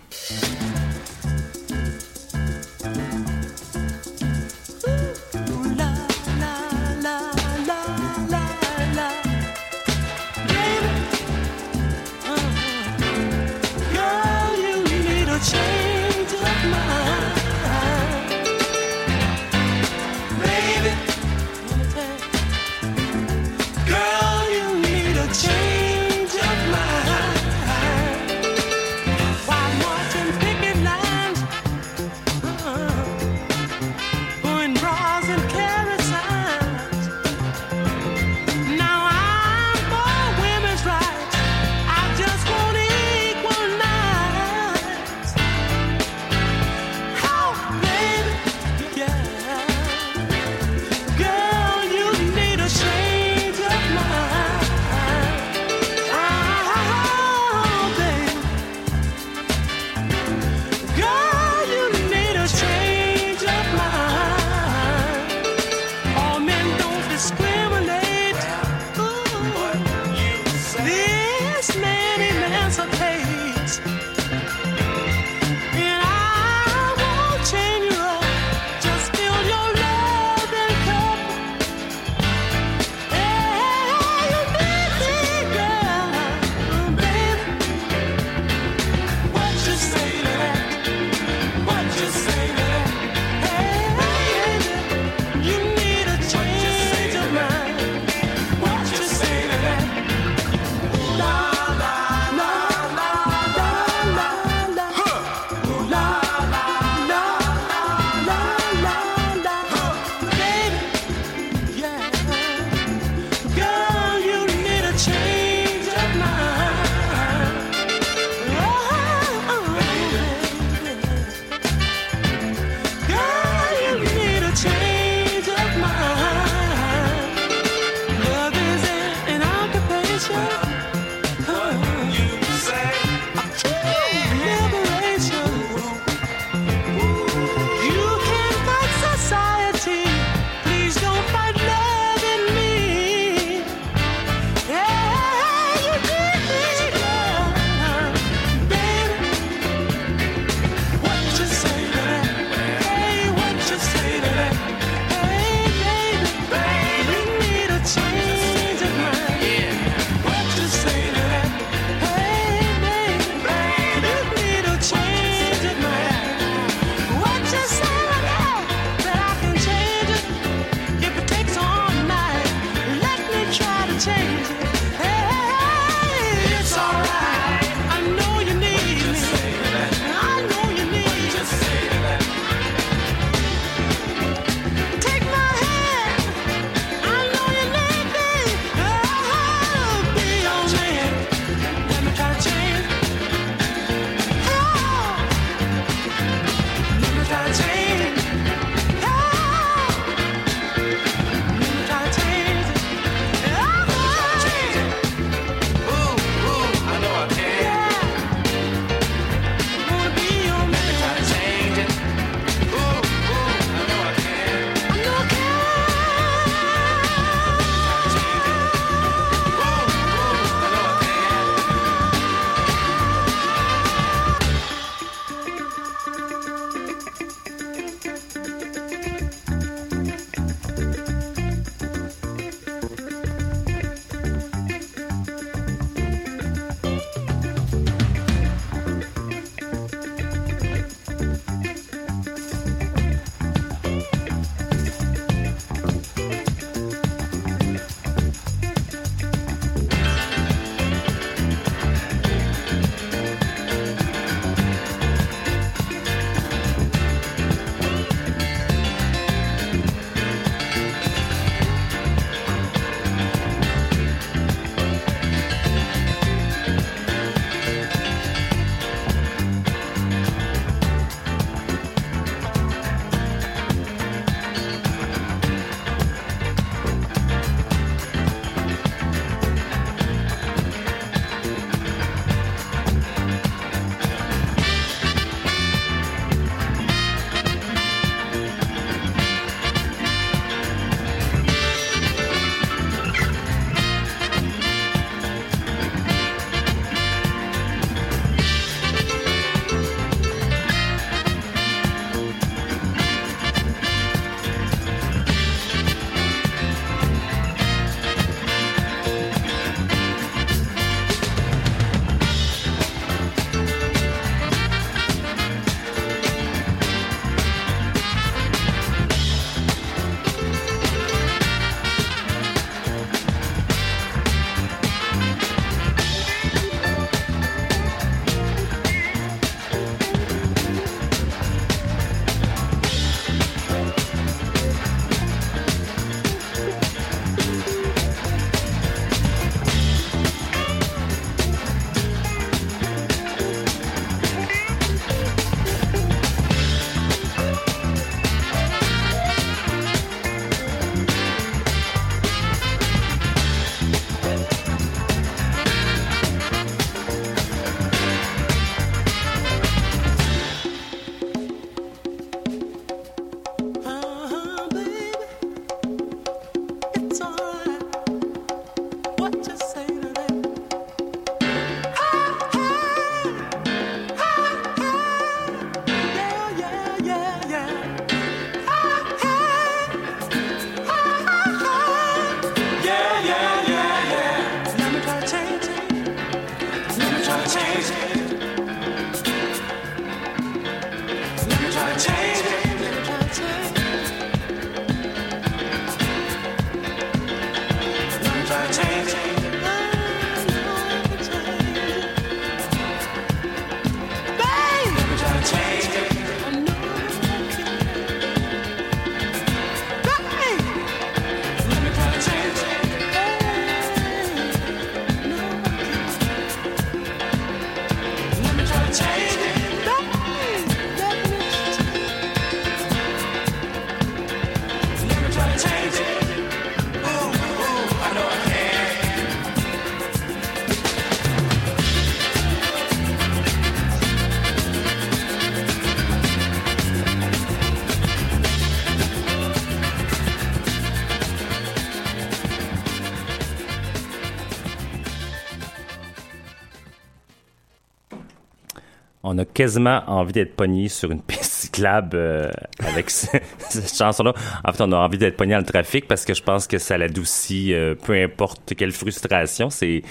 Quasiment envie d'être pogné sur une piste cyclable euh, avec ce- cette chanson-là. En fait, on a envie d'être pogné dans le trafic parce que je pense que ça l'adoucit, euh, peu importe quelle frustration. C'est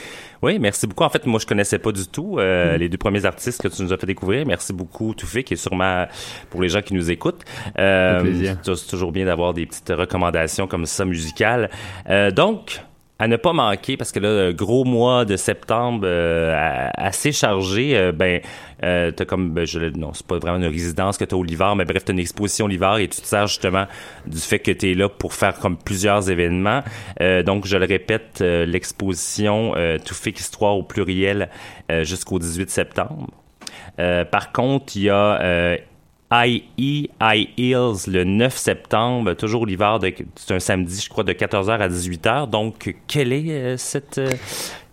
oui, merci beaucoup. En fait, moi, je connaissais pas du tout euh, Mm-hmm. les deux premiers artistes que tu nous as fait découvrir. Merci beaucoup, Toufik, qui est sûrement pour les gens qui nous écoutent. Euh, c'est toujours bien d'avoir des petites recommandations comme ça musicales. Donc, à ne pas manquer, parce que là, gros mois de septembre euh, assez chargé, euh, ben, euh, t'as comme, ben, je, non, c'est pas vraiment une résidence que t'as au Livard, mais bref, t'as une exposition Livard et tu te sers justement du fait que t'es là pour faire comme plusieurs événements. Euh, donc, je le répète, euh, l'exposition Tout fait histoire au pluriel jusqu'au 18 septembre. Par contre, il y a IE, I Hills le 9 septembre, toujours l'hiver, c'est un samedi, je crois, de 14h à 18h. Donc, quel est euh, cette... euh,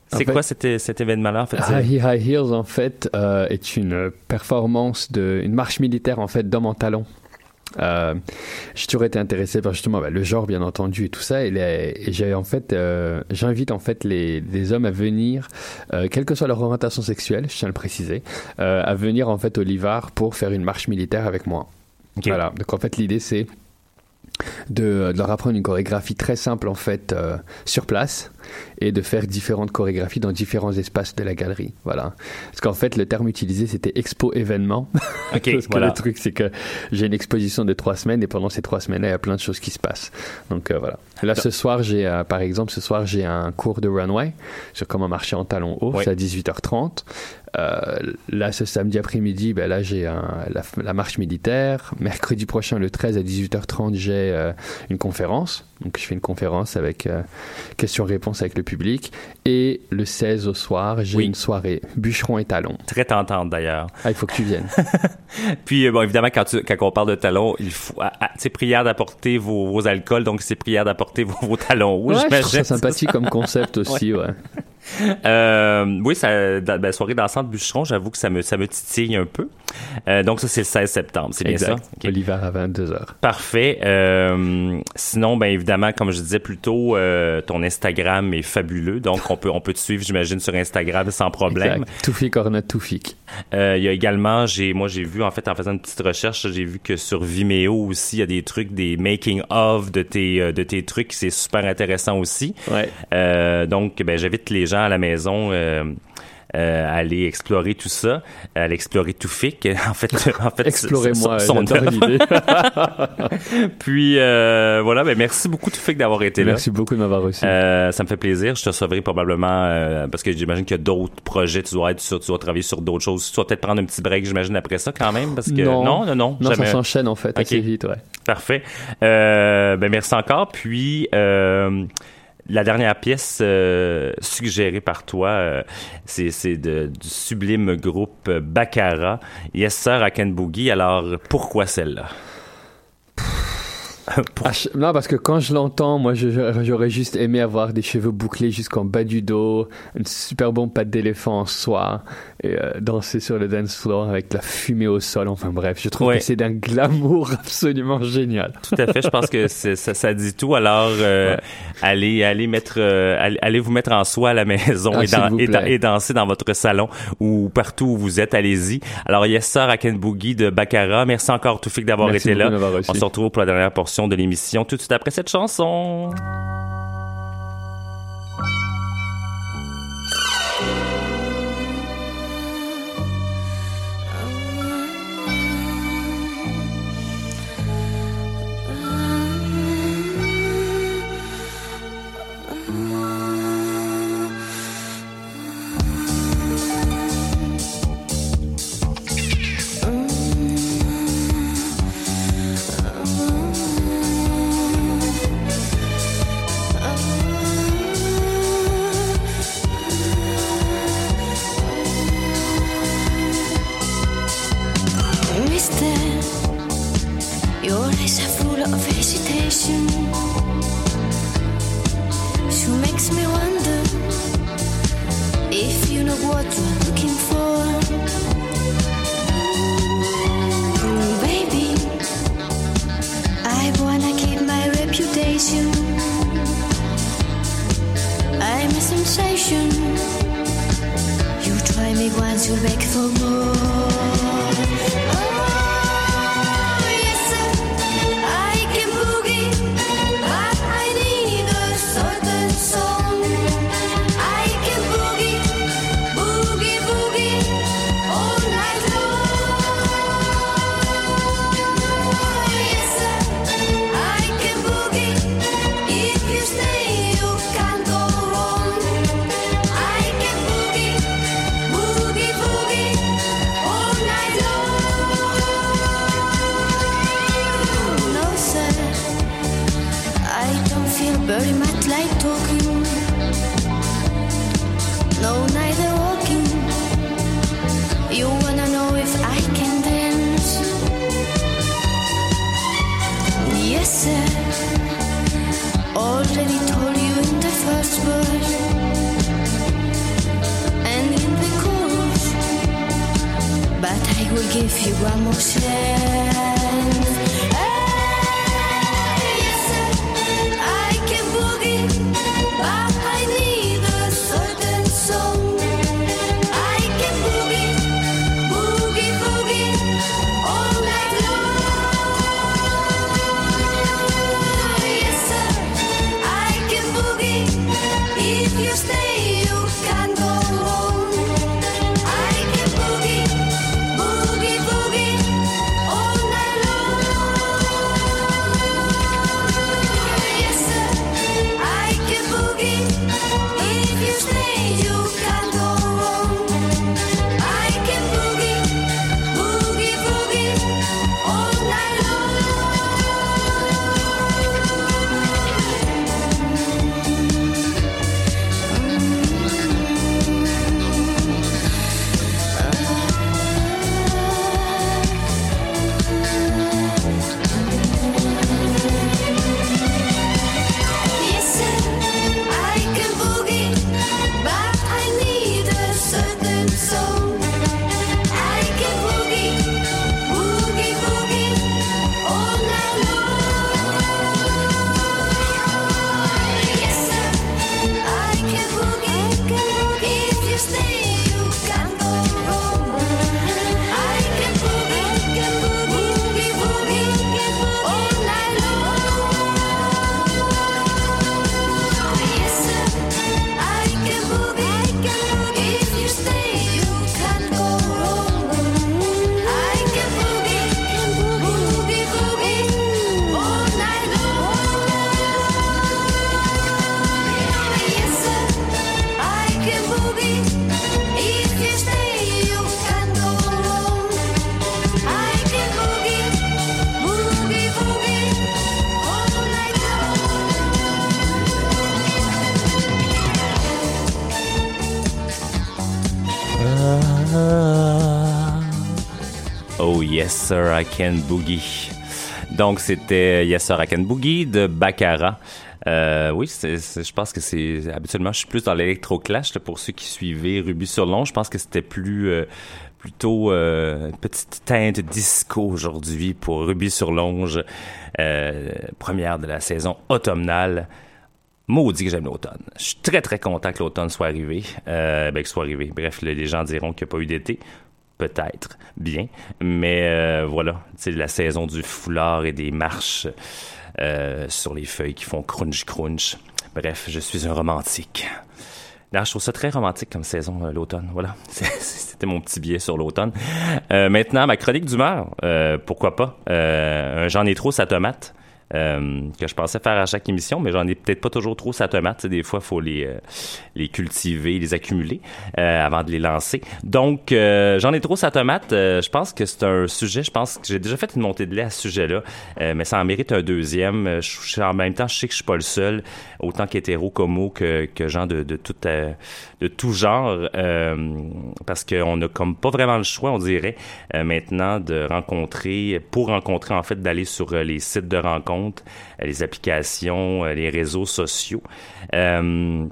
c'est quoi cet, cet événement-là, en fait? High, High Heels, en fait, euh, est une performance, de, une marche militaire, en fait, d'homme en talon. Euh, j'ai toujours été intéressé par justement bah, le genre, bien entendu, et tout ça. Et, j'ai en fait, euh, j'invite en fait les, les hommes à venir, euh, quelle que soit leur orientation sexuelle, je tiens à le préciser, à venir en fait au Livard pour faire une marche militaire avec moi. Voilà. Donc en fait, l'idée c'est de, de leur apprendre une chorégraphie très simple en fait euh, sur place et de faire différentes chorégraphies dans différents espaces de la galerie. Voilà. Parce qu'en fait, le terme utilisé c'était expo événement. OK, Parce que voilà. le truc c'est que j'ai une exposition de trois semaines et pendant ces trois semaines il y a plein de choses qui se passent. Donc euh, voilà. Là ce soir j'ai euh, par exemple ce soir j'ai un cours de runway sur comment marcher en talons hauts. Oui. C'est à 18h30. Euh, là, ce samedi après-midi, ben là, j'ai la, la marche militaire. Mercredi prochain, le 13 à 18h30, j'ai euh, une conférence. Donc, je fais une conférence avec euh, questions-réponses avec le public. Et le 16 au soir, j'ai Oui. une soirée bûcheron et talons. Très tentante, d'ailleurs. Ah, il faut que tu viennes. Puis, bon, évidemment, quand, tu, quand on parle de talons, il faut... c'est prière d'apporter vos, vos alcools, donc c'est prière d'apporter vos, vos talons rouges, ouais, je trouve ça sympathique comme concept aussi, ouais. Euh, oui, ça, dans, ben, soirée dansante bûcheron, j'avoue que ça me, ça me titille un peu. Euh, donc, ça, c'est le 16 septembre, c'est bien ça? Ok. Oliver à 22h. Parfait. Euh, sinon, ben évidemment, comme je disais plus tôt, euh, ton Instagram est fabuleux. Donc, on peut, on peut te suivre, j'imagine, sur Instagram sans problème. Toufik Ornat Toufik. Il y a également, j'ai, moi, j'ai vu, en fait, en faisant une petite recherche, j'ai vu que sur Vimeo aussi, il y a des trucs, des making of de tes, de tes trucs. C'est super intéressant aussi. Ouais. Donc, ben, j'invite les gens à la maison. euh, euh, aller explorer tout ça, aller explorer tout FIC. En fait, en fait, Explorez-moi, son- l'idée. Puis euh, voilà, ben merci beaucoup Toufik d'avoir été là. Merci beaucoup de m'avoir reçu. Euh, ça me fait plaisir. Je te recevrai probablement parce que j'imagine qu'il y a d'autres projets. Tu dois être sur, tu dois travailler sur d'autres choses. Tu dois peut-être prendre un petit break, j'imagine après ça quand même, parce que Non. non, non, non, non, ça s'enchaîne en fait Ok. assez vite, ouais. Parfait. Ben merci encore. Puis euh, la dernière pièce euh, suggérée par toi, euh, c'est du sublime groupe Baccara. Yes Sir à Boogie. Alors pourquoi celle-là? Ah, non, parce que quand je l'entends, moi, j'aurais juste aimé avoir des cheveux bouclés jusqu'en bas du dos, une super bonne patte d'éléphant en soie, et euh, danser sur le dance floor avec la fumée au sol. Enfin bref, je trouve Ouais. que c'est d'un glamour absolument génial. Tout à fait. Je pense que ça, ça dit tout. Alors, euh, allez, allez mettre, euh, allez, allez vous mettre en soi à la maison Ah, et, danser dans votre salon ou partout où vous êtes. Allez-y. Alors, Yes Sir à Ken Boogie de Baccara. Merci encore, Toufik, d'avoir été là. On se retrouve pour la dernière portion de l'émission tout de suite après cette chanson. Mister, you yes sir, I can boogie. Donc c'était Yes sir, I can boogie de Baccarat. Euh, oui, c'est, c'est- je pense que c'est habituellement je suis plus dans l'électroclash là, pour ceux qui suivaient Ruby sur Long. Je pense que c'était plus euh, plutôt euh, une petite teinte disco aujourd'hui pour Ruby sur Longe, euh, première de la saison automnale. Maudit que j'aime l'automne. Je suis très très content que l'automne soit arrivé. Euh, ben, qu'il soit arrivé. Bref, le- les gens diront qu'il n'y a pas eu d'été. Peut-être. Bien. Mais euh, voilà, c'est la saison du foulard et des marches euh, sur les feuilles qui font crunch crunch. Bref, je suis un romantique. D'ailleurs, je trouve ça très romantique comme saison, euh, l'automne. Voilà, c'était mon petit billet sur l'automne. Maintenant, ma chronique d'humeur. Pourquoi pas? J'en ai trop, sa tomate. Euh, que je pensais faire à chaque émission, mais j'en ai peut-être pas toujours trop sa tomate. Des fois, il faut les, euh, les cultiver, les accumuler euh, avant de les lancer. Donc, j'en ai trop sa tomate. Je pense que c'est un sujet, je pense que j'ai déjà fait une montée de lait à ce sujet-là, mais ça en mérite un deuxième. En même temps, je sais que je suis pas le seul, autant qu'hétéro, como, que, que gens de, de, tout, de tout genre, parce qu'on a comme pas vraiment le choix, on dirait, maintenant de rencontrer, pour rencontrer, en fait, d'aller sur les sites de rencontres, euh, les applications, euh, les réseaux sociaux. Euh,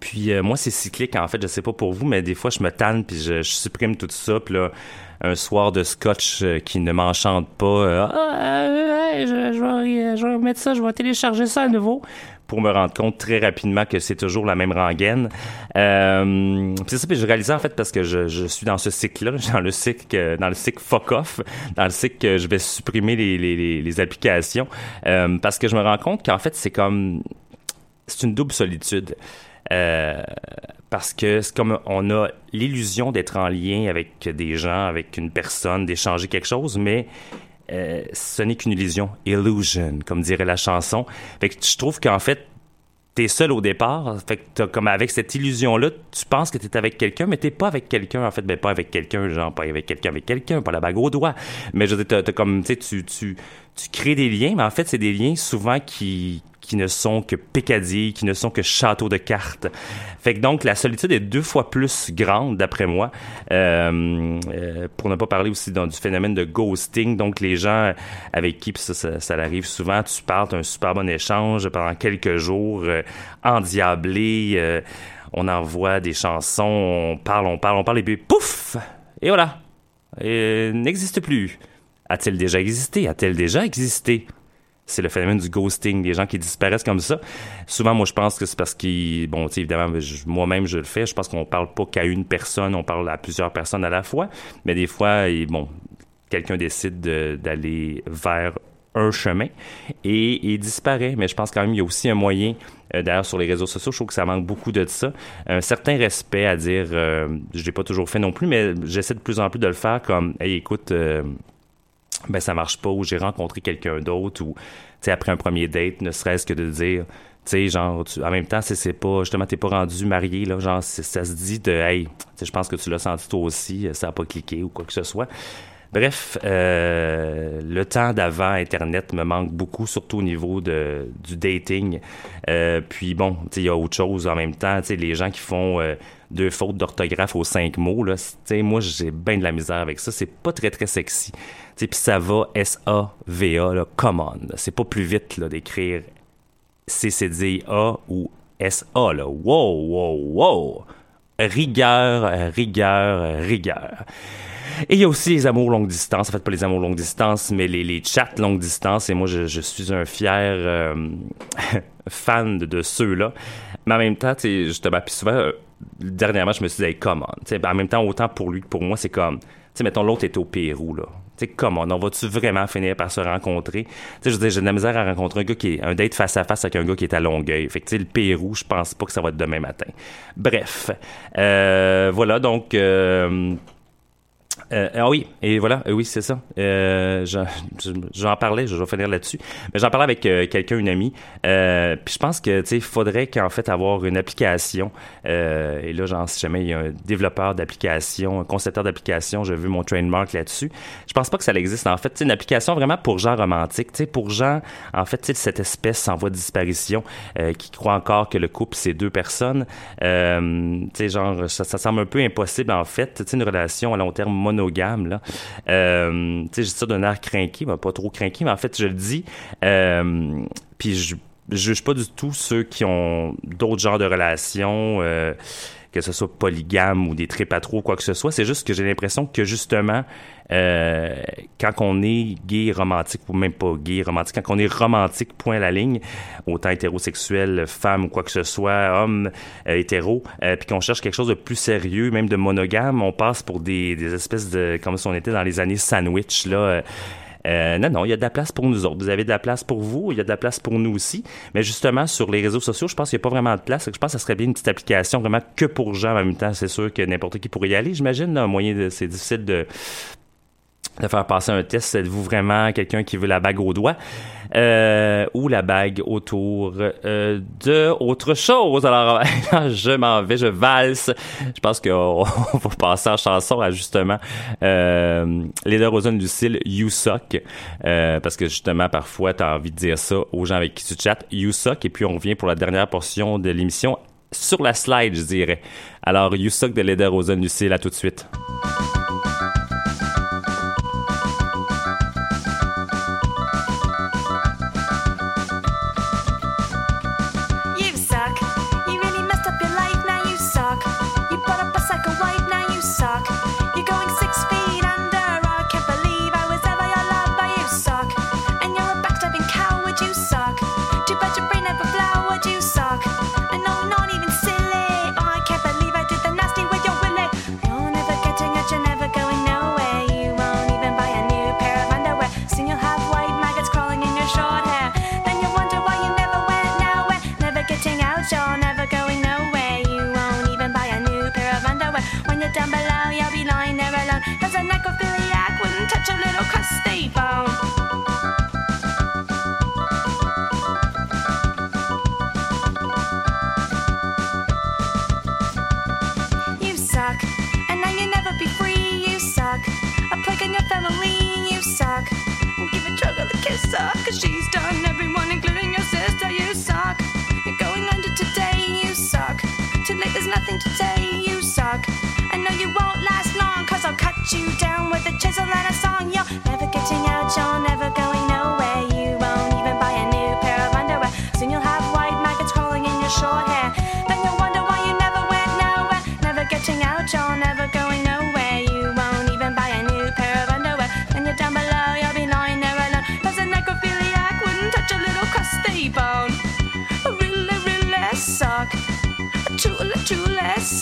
Puis moi, c'est cyclique, en fait. Je sais pas pour vous, mais des fois, je me tanne, puis je, je supprime tout ça. Puis là, un soir de scotch euh, qui ne m'enchante pas, euh, ah, euh, je, vais, je vais mettre ça, je vais télécharger ça à nouveau pour me rendre compte très rapidement que c'est toujours la même rengaine. Euh, c'est ça, puis je réalisais en fait parce que je, suis dans ce cycle-là, dans le cycle, dans le cycle fuck off, dans le cycle que je vais supprimer les, applications, parce que je me rends compte qu'en fait c'est comme c'est une double solitude. Euh, parce que c'est comme on a l'illusion d'être en lien avec des gens, avec une personne, d'échanger quelque chose, mais euh, ce n'est qu'une illusion, illusion, comme dirait la chanson. Fait que je trouve qu'en fait, t'es seul au départ. Fait que t'as comme avec cette illusion-là, tu penses que t'es avec quelqu'un, mais t'es pas avec quelqu'un. En fait, ben pas avec quelqu'un, genre pas avec quelqu'un, avec quelqu'un, pas la bague au doigt. Mais je veux dire, t'as, comme, tu, tu, tu crées des liens, mais en fait, c'est des liens souvent qui qui ne sont que peccadilles, qui ne sont que châteaux de cartes. Fait que donc, la solitude est deux fois plus grande, d'après moi. Euh, euh, pour ne pas parler aussi du phénomène de ghosting. Donc, les gens avec qui, ça, ça, ça arrive souvent, tu parles, un super bon échange pendant quelques jours, euh, endiablé, euh, on envoie des chansons, on parle, on parle, on parle, et puis pouf! Et voilà! N'existe plus. A-t-il déjà existé? A-t-elle déjà existé? C'est le phénomène du ghosting, des gens qui disparaissent comme ça. Souvent, moi, je pense que c'est parce qu'ils, bon, tu sais, évidemment, moi-même, je le fais. Je pense qu'on parle pas qu'à une personne, on parle à plusieurs personnes à la fois. Mais des fois, bon, quelqu'un décide de- d'aller vers un chemin et il disparaît. Mais je pense quand même qu'il y a aussi un moyen, euh, d'ailleurs sur les réseaux sociaux, je trouve que ça manque beaucoup de ça, un certain respect à dire, euh, je l'ai pas toujours fait non plus, mais j'essaie de plus en plus de le faire comme, hey, écoute, euh, ben ça marche pas ou j'ai rencontré quelqu'un d'autre ou après un premier date ne serait-ce que de dire tu sais genre tu- en même temps c'est c'est pas justement t'es pas rendu marié là genre ça se dit de hey je pense que tu l'as senti toi aussi ça a pas cliqué ou quoi que ce soit Bref, euh, le temps d'avant Internet me manque beaucoup, surtout au niveau de, du dating. Euh, puis bon, il y a autre chose en même temps. Les gens qui font euh, deux fautes d'orthographe aux cinq mots, là, moi, j'ai bien de la misère avec ça. C'est pas très, très sexy. Puis ça va S-A-V-A, là, come on. là. C'est pas plus vite, d'écrire C-C-D-A ou S-A, là. Wow, wow, wow. Rigueur, rigueur, rigueur. Et il y a aussi les amours longue distance. En fait, pas les amours longue distance, mais les, les chats longue distance. Et moi, je, je suis un fier euh, fan de, ceux-là. Mais en même temps, sais, justement, puis souvent, euh, dernièrement, je me suis dit, hey, ben, en même temps, autant pour lui que pour moi, c'est comme, tu sais, mettons, l'autre est au Pérou, là. Tu sais, come on, va-tu vraiment finir par se rencontrer? Je veux dire, j'ai de la misère à rencontrer un gars qui est, un date face à face avec un gars qui est à Longueuil. Fait que, le Pérou, je pense pas que ça va être demain matin. Bref. Euh, voilà, donc, euh, euh, ah oui, et voilà, euh, oui, c'est ça. Euh, je- j'en parlais, je vais finir là-dessus. Mais j'en parlais avec quelqu'un, une amie. Puis je pense que, tu sais, faudrait qu'en fait avoir une application. et là, genre, si jamais il y a un développeur d'application, un concepteur d'application, j'ai vu mon trademark là-dessus. Je pense pas que ça existe. En fait, sais, une application vraiment pour gens romantiques, tu sais, pour gens, en fait, cette espèce en voie de disparition qui croit encore que le couple, c'est deux personnes. Tu sais, genre, ça, ça semble un peu impossible, en fait. Tu une relation à long terme monogame, là. Euh, je dis ça d'un air craqué, mais pas trop craqué, mais en fait, je le dis. Euh, puis je je juge pas du tout ceux qui ont d'autres genres de relations, euh, que ce soit polygame ou des trépatros, quoi que ce soit. C'est juste que j'ai l'impression que justement, euh, quand on est gay, romantique, ou même pas gay, romantique, quand on est romantique, point à la ligne, autant hétérosexuel, femme ou quoi que ce soit, homme, euh, hétéro, euh, puis qu'on cherche quelque chose de plus sérieux, même de monogame, on passe pour des, des espèces de, comme si on était dans les années sandwich, là. Euh, non, non, il y a de la place pour nous autres. Vous avez de la place pour vous, il y a de la place pour nous aussi. Mais justement, sur les réseaux sociaux, je pense qu'il n'y a pas vraiment de place. Je pense que ça serait bien une petite application vraiment que pour gens. En même temps, c'est sûr que n'importe qui pourrait y aller, j'imagine. Un moyen de, c'est difficile de, de faire passer un test. Êtes-vous vraiment quelqu'un qui veut la bague au doigt euh, ou la bague autour euh, de autre chose? Alors, je m'en vais, je valse. Je pense qu'on on va passer en chanson à justement euh, Leda Rosen Lucille, You Suck. Euh, parce que justement, parfois, tu as envie de dire ça aux gens avec qui tu chattes. You Suck. Et puis, on revient pour la dernière portion de l'émission sur la slide, je dirais. Alors, You Suck de Leda Rosen Lucille, à tout de suite. You'll never be free. You suck, a plague in your family. You suck. Give a chug of the kiss up, cause she's done everyone, including your sister. You suck. You're going under today. You suck. Too late, there's nothing to say. You suck. I know you won't last long, cause I'll cut you down with a chisel and a song. You're never getting out, you're never going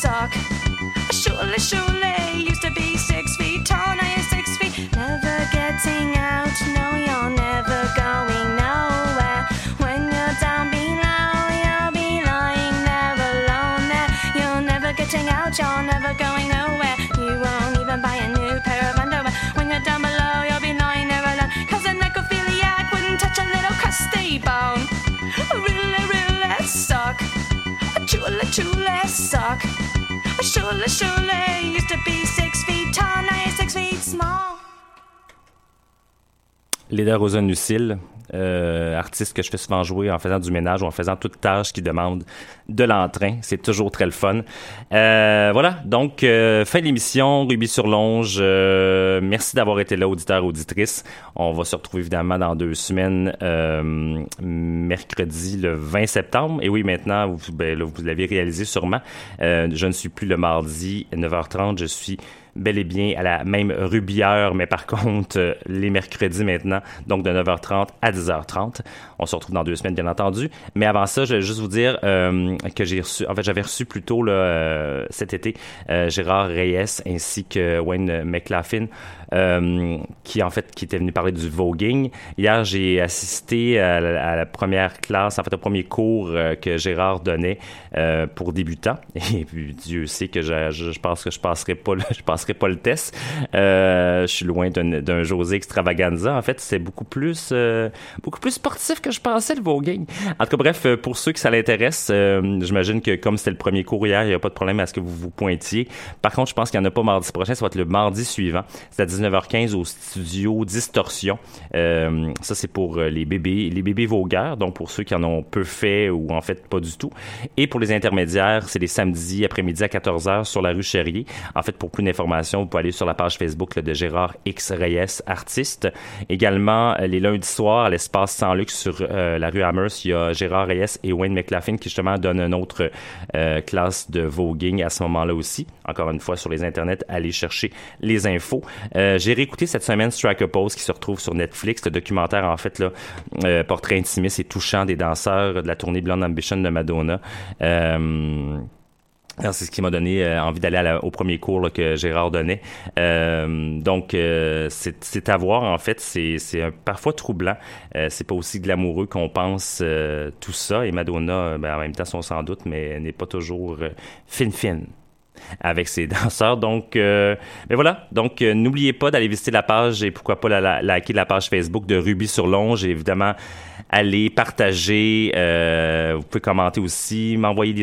suck. Surely, surely used to be six feet tall, now you're six feet. Never getting out, no, you're never going nowhere. When you're down below, you'll be lying there alone there. You're never getting out, you're never going nowhere. You won't even buy a new pair of underwear. When you're down below, you'll be lying there alone. Cause a necrophiliac wouldn't touch a little crusty bone. Really, really suck. Truly, truly suck. Surely, surely used to be six feet tall, now you're six feet small. Leda Rosa-Nucil, euh, artiste que je fais souvent jouer en faisant du ménage ou en faisant toute tâche qui demande de l'entrain. C'est toujours très le fun. Euh, voilà, donc euh, fin de l'émission, Ruby sur Longe. Euh, merci d'avoir été là, auditeur, auditrice. On va se retrouver évidemment dans deux semaines, euh, mercredi le 20 septembre. Et oui, maintenant, vous, ben, vous l'avez réalisé sûrement. Je ne suis plus le mardi 9h30, je suis bel et bien à la même rubière, mais par contre, euh, les mercredis maintenant, donc de 9h30 à 10h30. On se retrouve dans deux semaines, bien entendu. Mais avant ça, je vais juste vous dire euh, que j'ai reçu, en fait, j'avais reçu plus tôt là, euh, cet été Gérard Reyes ainsi que Wayne McLaughlin, euh, qui en fait qui était venu parler du voguing. Hier, j'ai assisté à la, première classe, en fait, au premier cours euh, que Gérard donnait euh, pour débutants. Et puis Dieu sait que je, pense que je passerai pas je passerai pas le test. Je suis loin d'un José extravaganza. En fait, c'est beaucoup plus beaucoup plus sportif que je pensais le voguing. En tout cas, bref, pour ceux que ça l'intéresse, j'imagine que comme c'était le premier cours hier, il n'y a pas de problème à ce que vous vous pointiez. Par contre, je pense qu'il n'y en a pas mardi prochain. Ça va être le mardi suivant. C'est à 19h15 au studio Distorsion. Euh, ça, c'est pour euh, les bébés, les bébés vogueurs. Donc, pour ceux qui en ont peu fait ou en fait pas du tout. Et pour les intermédiaires, c'est les samedis après-midi à 14h sur la rue Cherrier. En fait, pour plus d'informations, vous pouvez aller sur la page Facebook de Gérard X Reyes, artiste. Également, euh, les lundis soirs, à l'espace sans luxe sur la rue Amherst, il y a Gérard Reyes et Wayne McLaughlin qui justement donnent une autre classe de voguing à ce moment-là aussi. Encore une fois, sur les internets, allez chercher les infos. J'ai réécouté cette semaine Strike a Pose qui se retrouve sur Netflix, le documentaire en fait là, euh, portrait intimiste et touchant des danseurs de la tournée Blonde Ambition de Madonna. Euh, c'est ce qui m'a donné euh, envie d'aller au premier cours que Gérard donnait. Euh, donc, euh, c'est à voir, en fait. C'est parfois troublant. Euh, c'est pas aussi glamoureux qu'on pense euh, tout ça. Et Madonna, euh, ben, en même temps, son sans doute, mais n'est pas toujours euh, fine-fine avec ses danseurs. Donc, euh, mais voilà. Donc, euh, n'oubliez pas d'aller visiter la page et pourquoi pas la, la, liker la page Facebook de Ruby sur Longe. Et évidemment, allez partager. euh, vous pouvez commenter aussi, m'envoyer des